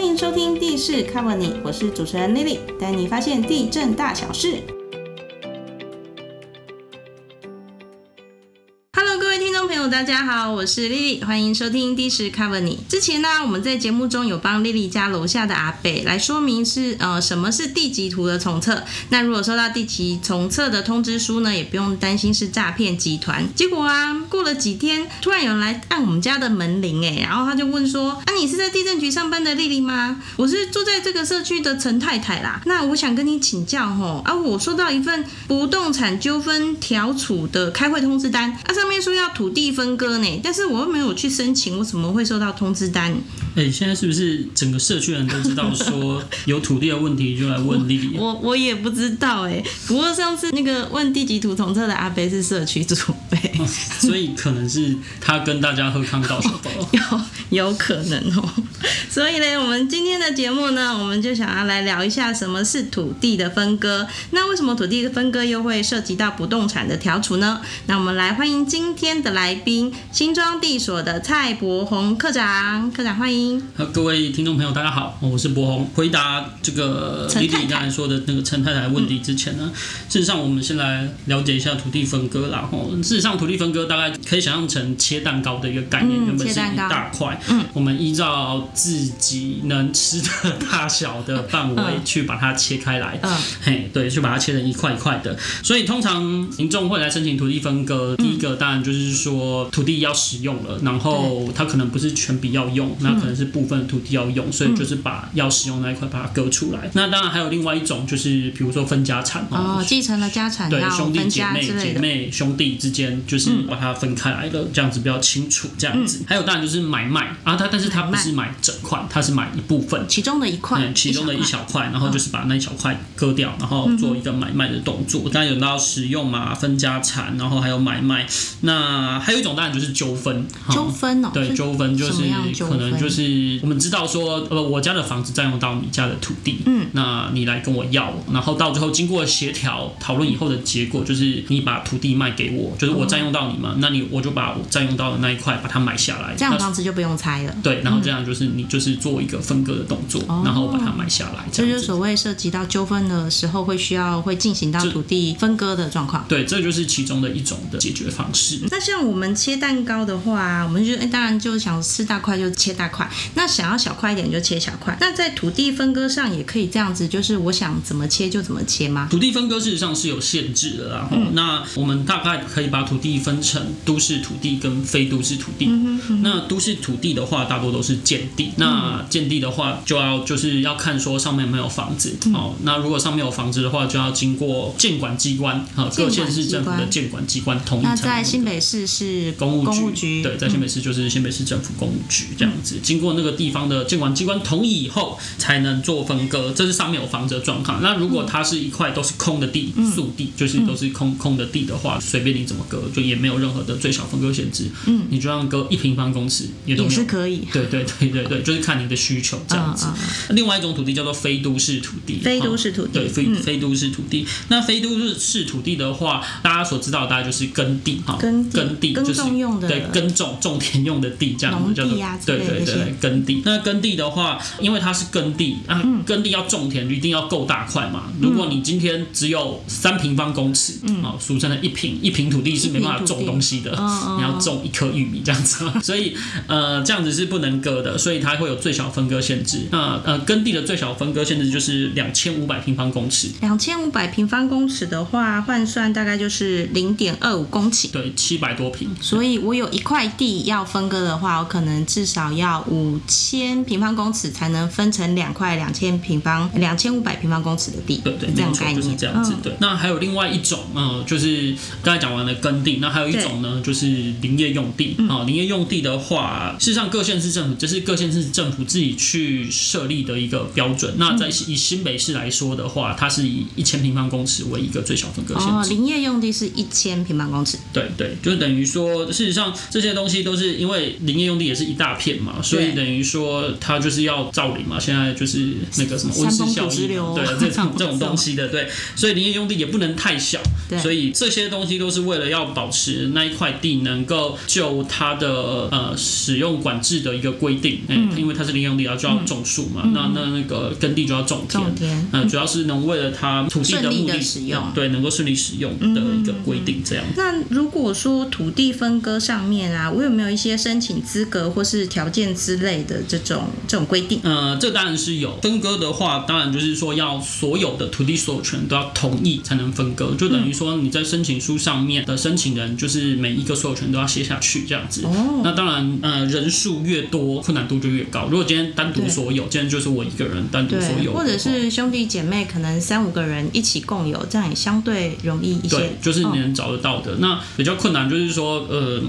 欢迎收听地势 Cover 你，我是主持人 Lily，带你发现地震大小事。大家好，我是丽丽，欢迎收听第十 Cover 你。之前呢，我们在节目中有帮丽丽家楼下的阿北来说明是呃什么是地级图的重测。那如果收到地级重测的通知书呢，也不用担心是诈骗集团。结果啊，过了几天，突然有人来按我们家的门铃，哎，然后他就问说：啊，你是在地震局上班的丽丽吗？我是住在这个社区的陈太太啦。那我想跟你请教吼，啊，我收到一份不动产纠纷调处的开会通知单，啊，上面说要土地。割呢？但是我又没有去申请，我怎么会收到通知单？哎，现在是不是整个社区人都知道说 有土地的问题就来问丽丽？我我也不知道哎。不过上次那个问地级图统测的阿飞是社区主备，所以可能是他跟大家喝康道什么？有有可能哦。所以呢，我们今天的节目呢，我们就想要来聊一下什么是土地的分割。那为什么土地的分割又会涉及到不动产的调处呢？那我们来欢迎今天的来宾，新庄地所的蔡博宏科长。科长欢迎。各位听众朋友，大家好，我是博宏。回答这个李李刚才说的那个陈太太问题之前呢，事实上我们先来了解一下土地分割啦。吼，事实上土地分割大概可以想象成切蛋糕的一个概念，原本是一大块，嗯，我们依照自己能吃的大小的范围去把它切开来，嗯，嘿，对，去把它切成一块一块的。所以通常民众会来申请土地分割，第一个当然就是说土地要使用了，然后它可能不是全笔要用，那可能。是部分土地要用，所以就是把要使用那一块把它割出来。那当然还有另外一种，就是比如说分家产哦，继承了家产，对兄弟姐妹姐妹兄弟之间就是把它分开来了，这样子比较清楚。这样子还有当然就是买卖啊，他但是他不是买整块，他是买一部分，其中的一块，其中的一小块，然后就是把那一小块割掉，然后做一个买卖的动作。当然有到使用嘛，分家产，然后还有买卖。那还有一种当然就是纠纷，纠纷哦，对，纠纷就是可能就是。是我们知道说，呃，我家的房子占用到你家的土地，嗯，那你来跟我要，然后到最后经过协调讨论以后的结果，就是你把土地卖给我，就是我占用到你嘛，那你我就把我占用到的那一块把它买下来，这样房子就不用拆了。对，然后这样就是你就是做一个分割的动作，然后把它买下来。这就是所谓涉及到纠纷的时候会需要会进行到土地分割的状况。对，这就是其中的一种的解决方式。那像我们切蛋糕的话，我们就哎，当然就想吃大块就切大块。那想要小块一点就切小块。那在土地分割上也可以这样子，就是我想怎么切就怎么切吗？土地分割事实上是有限制的啦。那我们大概可以把土地分成都市土地跟非都市土地。那都市土地的话，大多都是建地。那建地的话，就要就是要看说上面有没有房子。哦，那如果上面有房子的话，就要经过建管机关哈，各县市政府的建管机关同意。那在新北市是公务局，对，在新北市就是新北市政府公务局这样子，经过那个。地方的监管机关同意以后，才能做分割。这是上面有房子的状况。那如果它是一块都是空的地，速地，就是都是空空的地的话，随便你怎么割，就也没有任何的最小分割限制。嗯，你就让割一平方公尺也都是可以。对对对对对，就是看你的需求这样子。另外一种土地叫做非都市土地，非都市土地，对非非都市土地。那非都市土地的话，大家所知道大概就是耕地哈，耕地就是对耕种种田用的地这样子叫做对对对耕地。那耕地的话，因为它是耕地啊，耕地要种田一定要够大块嘛。如果你今天只有三平方公尺，啊，俗称的一平一平土地是没办法种东西的，你要种一颗玉米这样子，所以呃这样子是不能割的，所以它会有最小分割限制。那呃耕地的最小分割限制就是两千五百平方公尺。两千五百平方公尺的话，换算大概就是零点二五公顷，对，七百多平。所以我有一块地要分割的话，我可能至少要五。千平方公尺才能分成两块两千平方两千五百平方公尺的地，对对，这样概念这样子。对，那还有另外一种，嗯，就是刚才讲完了耕地，那还有一种呢，就是林业用地。啊，林业用地的话，事实上各县市政府这是各县市政府自己去设立的一个标准。那在以新北市来说的话，它是以一千平方公尺为一个最小分割限制。哦，林业用地是一千平方公尺。对对，就是等于说，事实上这些东西都是因为林业用地也是一大片嘛，所以等于。说它就是要造林嘛，现在就是那个什么温室效应，对这种 这种东西的，对，所以林业用地也不能太小，所以这些东西都是为了要保持那一块地能够就它的呃使用管制的一个规定，嗯，因为它是领用地啊，就要种树嘛，那那那个耕地就要种田，种田，嗯，主要是能为了它土地的顺利目的地使用对，能够顺利使用的一个规定，这样。那如果说土地分割上面啊，我有没有一些申请资格或是条件之类的这种这种规定？呃，这当然是有分割的话，当然就是说要所有的土地所有权都要同意才能分割，就等于说你在申请书上面的申请人就是每一个所有权都要写下去这样子。哦，那当然，呃，人数越多，困难度就越高。如果今天单独所有，今天就是我一个人单独所，有，或者是兄弟姐妹可能三五个人一起共有，这样也相对容易一些。对，就是你嗯能找得到的。那比较困难就是说，呃，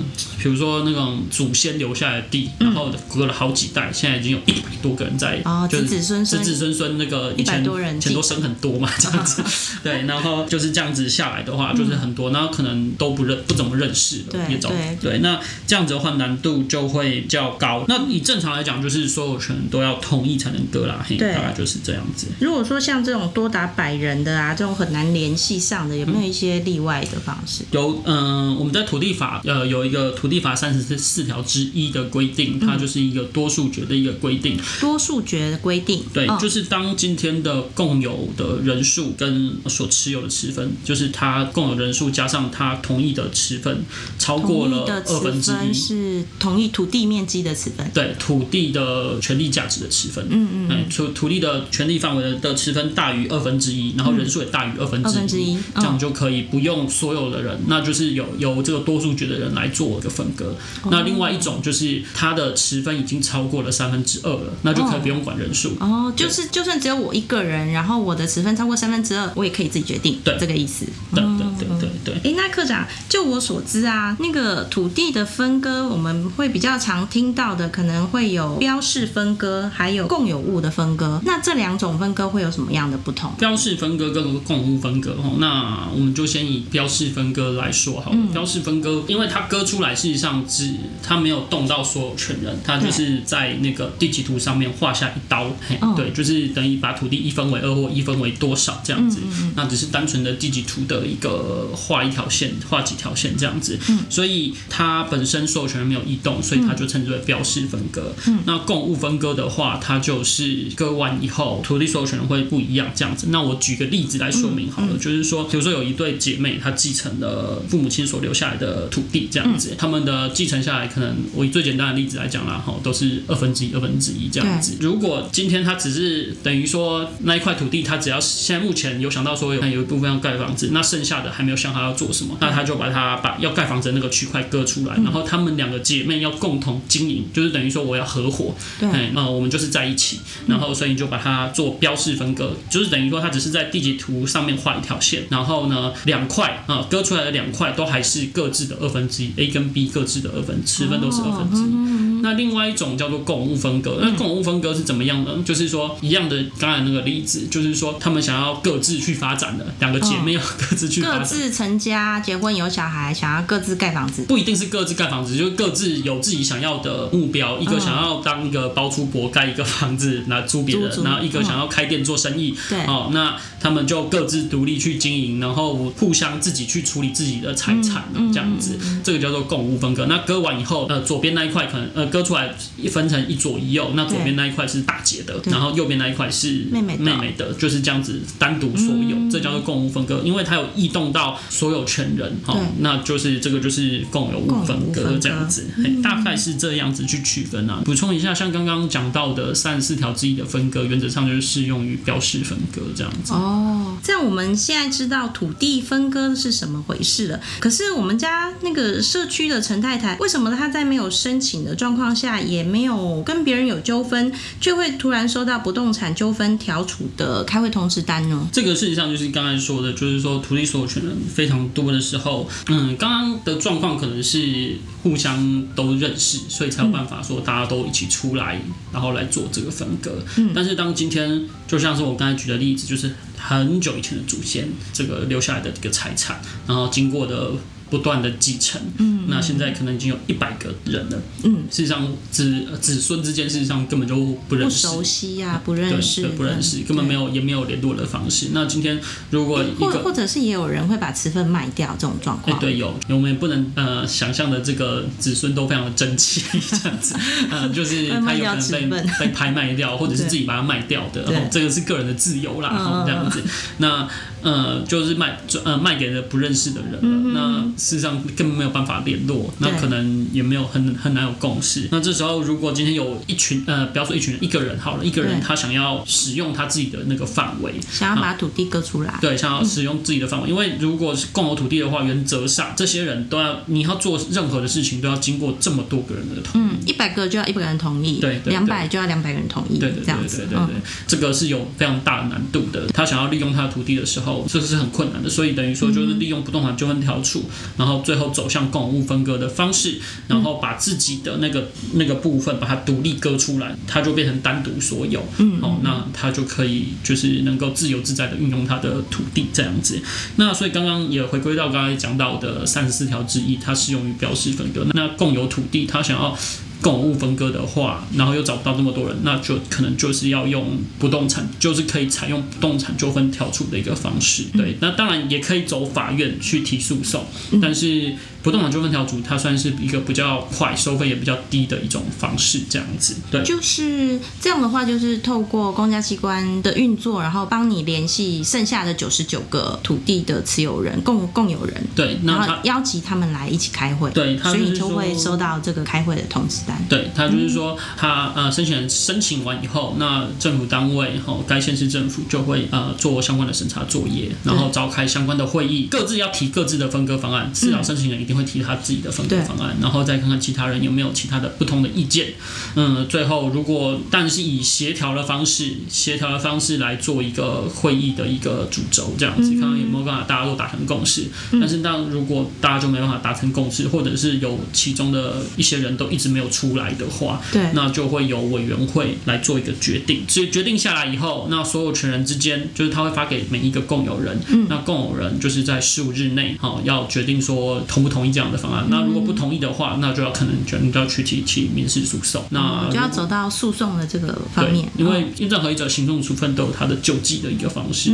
比如说那种祖先留下来的地，然后隔了好几代，现在已经有一百多个人在，哦就是子子孙孙子子孙孙那个以前100多人钱都生很多嘛，这样子。对，然后就是这样子下来的话，就是很多，然后可能都不认不怎么认识了，对也找对对。那这样子的话，难度就会比较高。那以正常来讲，就是所有权都要同意才能割啦，嘿，大概就是这样子。如果说像这种多达百人的啊，这种很难联系上的，有没有一些例外的方式？有，嗯、我们在土地法呃有一个土地法三十四条之一的规定，它就是一个多数决的一个规定。多数决的规定，对，哦就是当今天的共有的人数跟所持有的持分，就是他共有人数加上他同意的持分超过了二分之一。是同意土地面积的持分。对土地的权利价值的持分，嗯嗯嗯，土土地的权利范围的的持分大于二分之一，然后人数也大于二分之一这样嗯就可以不用所有的人，那就是有由这个多数决的人来做一个分割。那另外一种就是它的持分已经超过了三分之二了，那就可以不用管人数。哦，就是就算只有我一个人，然后我的持分超过三分之二，我也可以自己决定，对这个意思。对对对对对。哎，那科长，就我所知啊，那个土地的分割，我们会比较常听到的，可能会有标示分割，还有共有物的分割。那这两种分割会有什么样的不同？标示分割跟共物分割哦，那我们就先以标示分割来说好了。嗯标示分割，因为它割出来，事实上只它没有动到所有权人，它就是在那个地籍图上面画下一刀，嘿哦对，就是等于把土地一分为二或一分为多少这样嗯子。那只是单纯的地籍图的一个画一条线，画几条线这样子。嗯所以它本身所有权人没有异动，所以它就称之为标示分割。嗯那共物分割的话，它就是割完以后，土地所有权人会不一样这样子。那我举个例子来说明好了，就是说，比如说有一对姐妹，她继承了父母亲所留下来的土地这样子，他们的继承下来，可能我以最简单的例子来讲啦，哈，都是二分之一、二分之一这样子。如果今天她只是等于说那一块土地，她只要现在目前有想到说有有一部分要盖房子，那剩下的还没有想好要做什么，那她就把它把要盖房子的那个区块割出来，然后他们两个姐妹要共同经营，就是等于说我要合伙，对哎，那我们就是在一起，然后所以你就把它做标示分割，就是等于说它只是在地级图上面画一条线，然后呢两块啊割出来的两块都还是各自的二分之一，A 跟 B 各自的二分，十分都是二分之一。那另外一种叫做共物分割，那共物分割是怎么样呢？就是说一样的刚才那个例子，就是说他们想要各自去发展的，两个姐妹要各自去发展。各自成家、结婚有小孩，想要各自盖房子。不一定是各自盖房子，就是各自有自己想要的目标。一个想要当一个包租婆盖一个房子来租别人然后一个想要开店做生意。对哦，那他们就各自独立去经营，然后互相自己去处理自己的财产，这样子，这个叫做共物分割。那割完以后，呃，左边那一块可能呃割出来分成一左一右，那左边那一块是大姐的，然后右边那一块是妹妹的妹妹的，就是这样子单独所有，这叫做共物分割，因为它有异动到所有权人，哈、那就是这个就是共有物分割这样子，嘿大概是这样子去区分啊。补充一下，像刚刚讲到的三十四条之一的分割，原则上就是适用于标示分割这样子。哦，这样我们现在知道土地分割是什么回事了。可是我们家那个社区的陈太太，为什么她在没有申请的状况下，也没有跟别人有纠纷，却会突然收到不动产纠纷调处的开会通知单呢？这个事实上就是刚才说的，就是说土地所有权人非常多的时候，嗯，刚刚的状况可能是互相都认识，所以才有办法说大家都一起出来，然后来做这个分割。嗯，但是当今天就像是我刚才举的例子，就是很久以前的祖先这个留下来的这个财产，然后经过的不断的继承。嗯，那现在可能已经有一百个人了。嗯，事实上子子孙之间事实上根本就不认不。熟悉呀、不认识，对，不认识，根本没有也没有联络的方式。那今天如果一个或或者是也有人会把瓷粪卖掉这种状哎，况。对，有，我们也不能呃想象的这个子孙都非常的争气，这样子，呃，就是 他有可能被被拍卖掉，或者是自己把它卖掉的，然后这个是个人的自由啦，这样子。那呃，就是卖呃卖给了不认识的人了，那事实上根本没有办法联络，那可能也没有很很难有共识。那这时候如果今天有一群呃，不要说一群人，一个人好了，一个人他想要使用他自己的那个范围，想要把土地割出来。对，想要使用自己的范围，因为如果是共有土地的话，原则上这些人都要，你要做任何的事情都要经过这么多个人的同意。嗯，一百个就要一百个人同意，对两百就要两百个人同意，对对对对，这个是有非常大的难度的。他想要利用他的土地的时候，这是很困难的。所以等于说，就是利用不动产纠纷调处，然后最后走向共有物分割的方式，然后把自己的那个那个部分把它独立割出来，它就变成单独所有。嗯哦，那它就可以就是能够自由自在的运用它的土地这样子。那所以刚刚也回归到刚才讲到的三十四条之一，它适用于标示分割。那共有土地，它想要共有物分割的话，然后又找不到这么多人，那就可能就是要用不动产，就是可以采用不动产纠纷调处的一个方式。对，那当然也可以走法院去提诉讼，但是不动产纠纷调组它算是一个比较快、收费也比较低的一种方式，这样子。对。就是这样的话，就是透过公家机关的运作，然后帮你联系剩下的九十九个土地的持有人、共共有人，对，那他然后邀集他们来一起开会，对他所以就是你就会收到这个开会的通知单。对他就是说，他呃申请人申请完以后，那政府单位吼该县市政府就会呃做相关的审查作业，然后召开相关的会议，各自要提各自的分割方案，至少申请人一定会提他自己的分割对。方案，然后再看看其他人有没有其他的不同的意见。嗯，最后如果但是以协调的方式，协调的方式来做一个会议的一个主轴，这样子，看看有没有办法大家都达成共识。但是当如果大家就没办法达成共识，或者是有其中的一些人都一直没有出来的话，对。那就会由委员会来做一个决定。所以决定下来以后，那所有权人之间，就是他会发给每一个共有人，嗯。那共有人就是在十五日内，好、要决定说同不同意这样的方案。那如果不同意的话，那就要可能就你就要去提起民事诉讼。那就要走到诉讼的这个方面，，因为嗯任何一则行政处分都有它的救济的一个方式。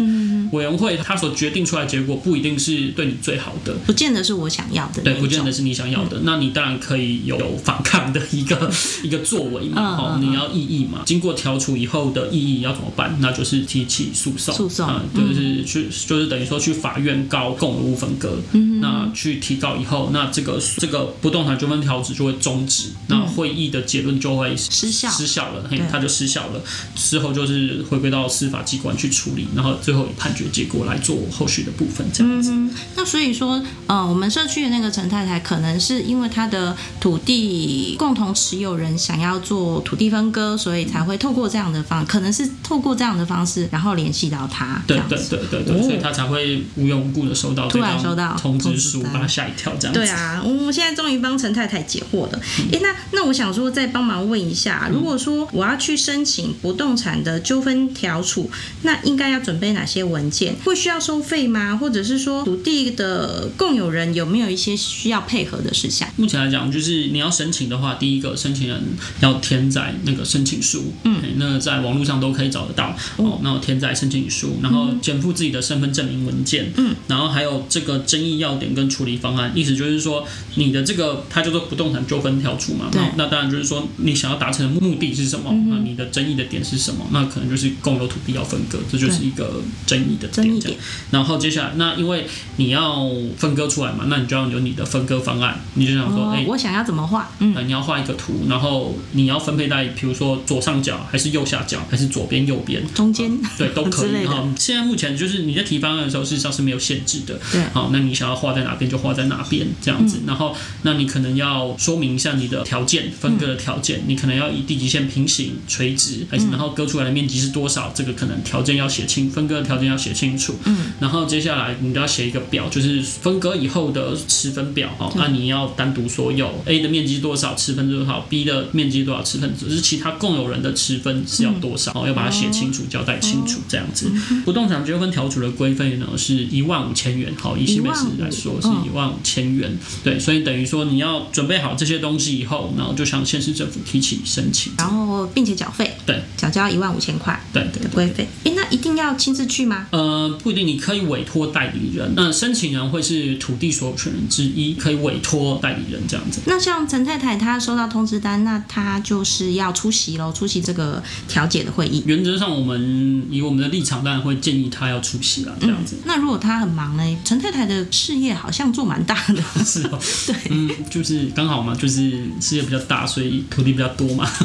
委员会他所决定出来的结果不一定是对你最好的，不见得是我想要的对，不见得是你想要的。那你当然可以有反抗的一个 一个作为嘛，嗯哦，嗯你要异议嘛。经过调处以后的异议要怎么办？那就是提起诉讼，诉讼啊，就是去就是等于说去法院告共有物分割。嗯那去提告以后，那这个这个不动产纠纷条子就会终止，那会议的结论就会失效失效了，嘿对，它就失效了。之后就是回归到司法机关去处理，然后最后以判决结果来做后续的部分，这样子。嗯，那所以说，呃，我们社区的那个陈太太，可能是因为她的土地共同持有人想要做土地分割，所以才会透过这样的方，可能是透过这样的方式，然后联系到他。对对对对对，哦所以他才会无缘无故的收到突然收到通知书，把他吓一跳，这样子。对啊，我们现在终于帮陈太太解惑了。诶，那那我想说，再帮忙问一下，如果说我要去申请不动产的纠纷调处，那应该要准备哪些文件？会需要收费吗？或者是说土地的共有人有没有一些需要配合的事项？目前来讲，就是你要申请的话，第一个申请人要填在那个申请书，嗯，那在网络上都可以找得到。哦，那我填在申请书，然后减负自己的身份证明文件，嗯，然后还有这个争议要点跟处理方案，意思就是说你的这个它叫做不动产纠纷调处嘛，那那当然就是说你想要达成的目的是什么？那你的争议的点是什么？那可能就是共有土地要分割，这就是一个争议的争议点。点然后接下来，那因为你要分割出来嘛，那你就要有你的分割方案，你就想说，哎、，哦我想要怎么画？嗯，呃，你要画一个图，然后你要分配在，比如说左上角，还是右下角，还是左边右边，中间对，都可以 哈。现在目前就是你在提方案的时候，事实上是没有限制的。对好，那你想要画在哪边就画在哪边这样嗯子。然后，那你可能要说明一下你的条件，分割的条件，你可能要以地极线平行、垂直，还是然后割出来的面积是多少，这个可能条件要写清，分割的条件要写写清楚。嗯，然后接下来你都要写一个表，就是分割以后的持分表哦。那你要单独说有 A 的面积多少，持分多少；B 的面积多少，持分只是其他共有人的持分是要多少哦，要把它写清楚，交代清楚这样子。不动产纠纷调处的规费呢是一万五千元，好，以新北市来说是一万五千元。对，所以等于说你要准备好这些东西以后，然后就向县市政府提起申请，然后并且缴费，对，缴交一万五千块对对的规费。哎，那一定要亲自去吗？呃，不一定，你可以委托代理人。那申请人会是土地所有权人之一，可以委托代理人这样子。那像陈太太她收到通知单，那她就是要出席喽，出席这个调解的会议。原则上，我们以我们的立场，当然会建议她要出席啦，这样子。那如果她很忙呢？陈太太的事业好像做蛮大的，是哦，对，嗯，就是刚好嘛，就是事业比较大，所以土地比较多嘛。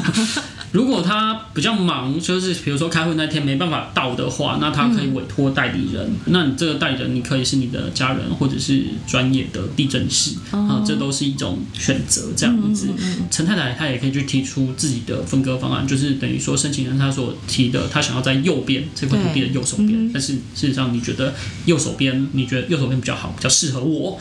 如果他比较忙，就是比如说开会那天没办法到的话，那他可以委托代理人。那你这个代理人，你可以是你的家人，或者是专业的地震师啊，这都是一种选择。这样子，陈太太她也可以去提出自己的分割方案，就是等于说申请人他所提的，他想要在右边这块土地的右手边，但是事实上你觉得右手边，你觉得右手边比较好，比较适合我，啊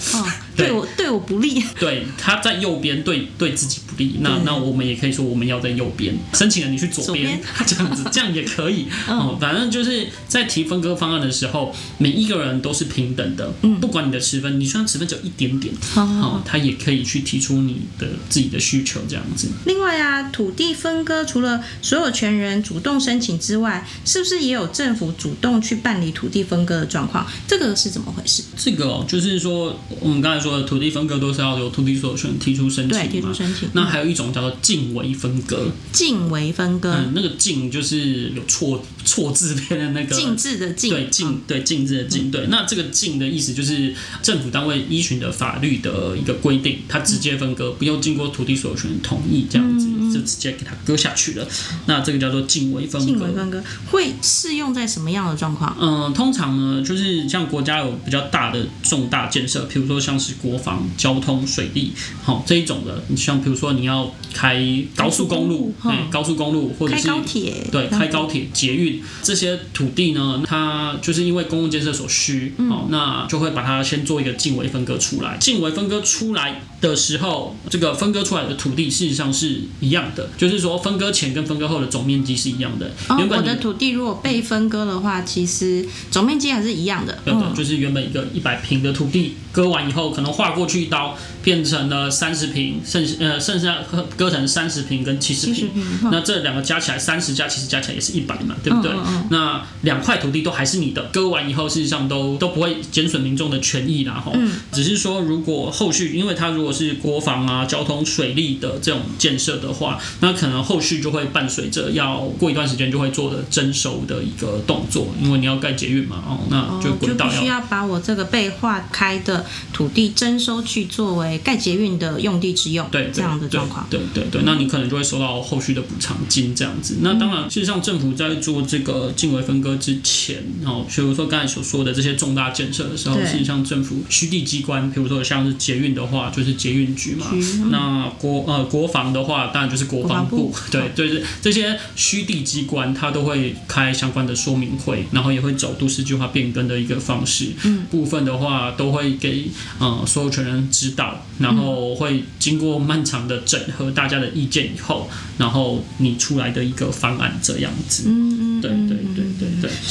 对我对我不利，对他在右边对对自己不利，那那我们也可以说我们要在右边，申请人你去左边，这样子这样也可以 哦。反正就是在提分割方案的时候，每一个人都是平等的，嗯不管你的持分，你虽然持分只有一点点，哦，他也可以去提出你的自己的需求这样子。另外啊，土地分割除了所有权人主动申请之外，是不是也有政府主动去办理土地分割的状况？这个是怎么回事？这个哦，就是说我们刚才说的土地分割都是要由土地所有权提出申请对，嘛，提出申请。那还有一种叫做近为分割，近为分割，嗯，那个近就是有错错字边的那个禁制的禁，对禁对禁制的禁对，那这个禁的意思就是政府单位依循的法律的一个规定，它直接分割，不用经过土地所有权同意，这样子就直接给它割下去了。那这个叫做近微分割近为。分割会适用在什么样的状况？嗯，通常呢，就是像国家有比较大的重大建设，比如说像是国防、交通、水利，好、这一种的，你像比如说你要开高速公路，高速公路哎，高速公路或者开是高铁，对，开高铁、捷运这些土地呢，它就是因为公共建设所需，哦，那就会把它先做一个近微分割出来。近微分割出来的时候，这个分割出来的土地事实上是一样的，就是说分割前跟分割后的总面积是一样的。哦，原本我的土地如果被分割的话，其实总面积还是一样的。对的，嗯，就是原本一个一百平的土地，割完以后可能划过去一刀，变成了三十平，剩呃剩下割成三十平跟七十平。平，那这两个加起来三十加七十加起来也是一百嘛，对不对？那两块土地都还是你的，割完以后事实上都都不会减损民众的权益啦，吼。嗯只是说如果后续，因为他如果是国防啊、交通、水利的这种建设的话，那可能后续就会伴随着要过一段时间就会做的征收的一个动作，因为你要盖捷运嘛，哦，那就哦，就轨道必须要把我这个被划开的土地征收去作为盖捷运的用地之用，对对这样的状况。对对对对，那你可能就会收到后续的补偿金这样子。那当然，事实上政府在做这个近位分割之前，哦，比如说刚才所说的这些重大建设的时候，事实上政府虚地机关，比如说像是捷运的话，就是捷运局嘛。那国呃国防的话，当然就是国防部，国防部 对，就是这些虚地机关，它都会开相关的说明会，然后也会走都市计划变更的一个方式。嗯，部分的话都会给呃所有权人指导，然后会经过漫长的整合大家的意见以后，然后你出来的一个方案这样子。嗯嗯，对。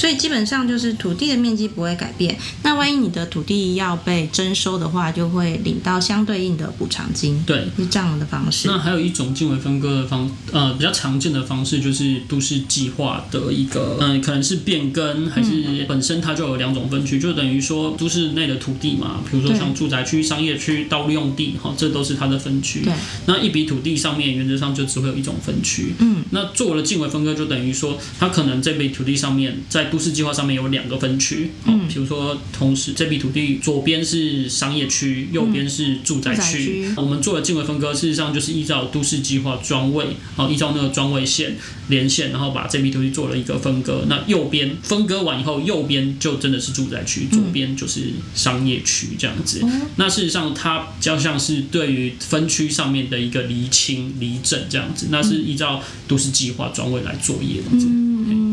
所以基本上就是土地的面积不会改变。那万一你的土地要被征收的话，就会领到相对应的补偿金，对，是这样的方式。那还有一种近位分割的方，呃，比较常见的方式就是都市计划的一个，嗯、可能是变更，还是本身它就有两种分区，就等于说都市内的土地嘛，比如说像住宅区、商业区、道路用地，哈，这都是它的分区。对，那一笔土地上面原则上就只会有一种分区。嗯，那做了近位分割，就等于说它可能这笔土地上面在都市计划上面有两个分区。嗯比如说同时这笔土地左边是商业区，右边是住宅区。区我们做了进位分割，事实上就是依照都市计划专位，好，依照那个专位线连线，然后把这笔土地做了一个分割。那右边分割完以后，右边就真的是住宅区，左边就是商业区这样子。那事实上，它比较像是对于分区上面的一个厘清、厘整这样子，那是依照都市计划专位来作业的。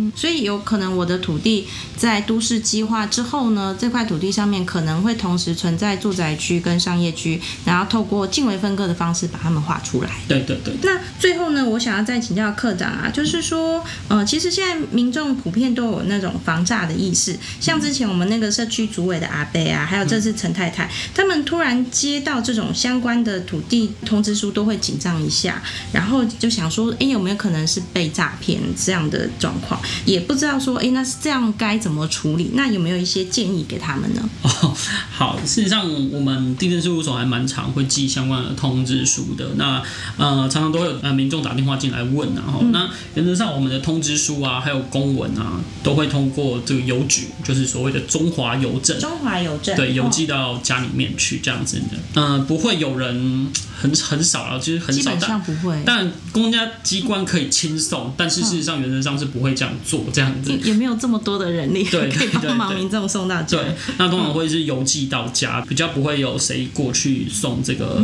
嗯，所以有可能我的土地在都市计划之后呢，这块土地上面可能会同时存在住宅区跟商业区，然后透过近微分割的方式把它们画出来。对对对。那最后呢，我想要再请教科长啊，就是说，呃，其实现在民众普遍都有那种防诈的意识，像之前我们那个社区主委的阿贝啊，还有这次陈太太，他们突然接到这种相关的土地通知书，都会紧张一下，然后就想说，哎，有没有可能是被诈骗这样的状况？也不知道说，哎，那是这样该怎么处理？那有没有一些建议给他们呢？哦，好，事实上我们地震事务所还蛮常会寄相关的通知书的。那呃，常常都会有呃民众打电话进来问，然后那原则上我们的通知书啊，还有公文啊，都会通过这个邮局，就是所谓的中华邮政，中华邮政对邮寄到家里面去这样子的。嗯，不会有人很很少啊，其实很少，但不会。但公家机关可以轻送，但是事实上原则上是不会这样做这样子，也没有这么多的人力对 可以帮忙民众送到家。对，那通常会是邮寄到家，比较不会有谁过去送这个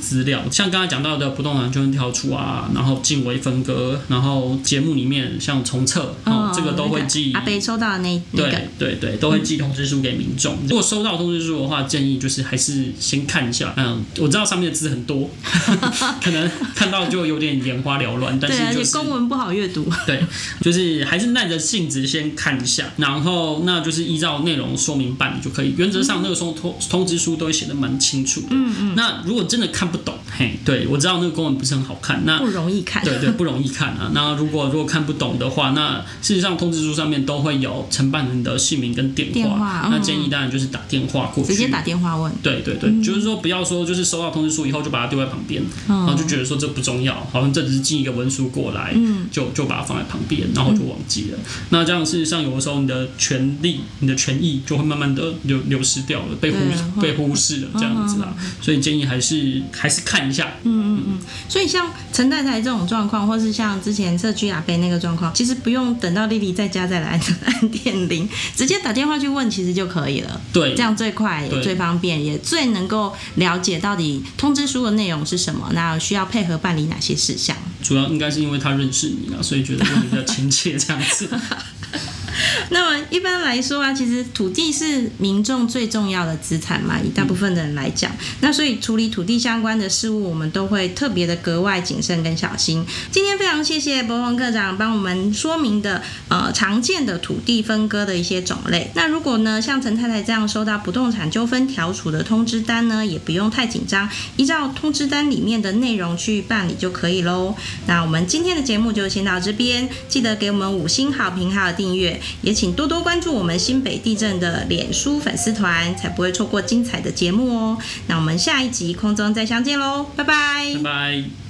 资料。像刚才讲到的不动产纠纷调处啊，然后进位分割，然后节目里面像重测，哦，这个都会寄。阿北收到的那那个，对对对，都会寄通知书给民众。如果收到通知书的话，建议就是还是先看一下。嗯，我知道上面的字很多，可能看到就有点眼花缭乱，但是就是公文不好阅读。对，就是还是耐着性子先看一下，然后那就是依照内容说明办理就可以。原则上那个通通通知书都会写的蛮清楚的。嗯嗯。那如果真的看不懂，嘿，对我知道那个公文不是很好看，那不容易看。对对，不容易看啊。那如果如果看不懂的话，那事实上通知书上面都会有承办人的姓名跟电话。那建议当然就是打电话过去，直接打电话问。对对对，就是说不要说就是收到通知书以后就把它丢在旁边，然后就觉得说这不重要，好像这只是寄一个文书过来，嗯就就把它放在旁边，然后就忘记了。那这样事实上有的时候你的权利、你的权益就会慢慢的流流失掉了，被忽被忽视了这样子啦。所以建议还是还是看一下。嗯嗯嗯。所以像陈太太这种状况，或是像之前社区阿贝那个状况，其实不用等到丽丽在家再来按按电铃，直接打电话去问，其实就可以了。对，这样最快也最方便，也最能够了解到底通知书的内容是什么，那需要配合办理哪些事项。主要应该是因为他认识你了，所以觉得你比较亲切这样子。那么一般来说啊，其实土地是民众最重要的资产嘛，以大部分的人来讲，那所以处理土地相关的事物，我们都会特别的格外谨慎跟小心。今天非常谢谢博宏科长帮我们说明的呃常见的土地分割的一些种类。那如果呢像陈太太这样收到不动产纠纷调处的通知单呢，也不用太紧张，依照通知单里面的内容去办理就可以喽。那我们今天的节目就先到这边，记得给我们五星好评还有订阅。也请多多关注我们新北地震的脸书粉丝团，才不会错过精彩的节目哦。那我们下一集空中再相见喽，拜拜，拜拜。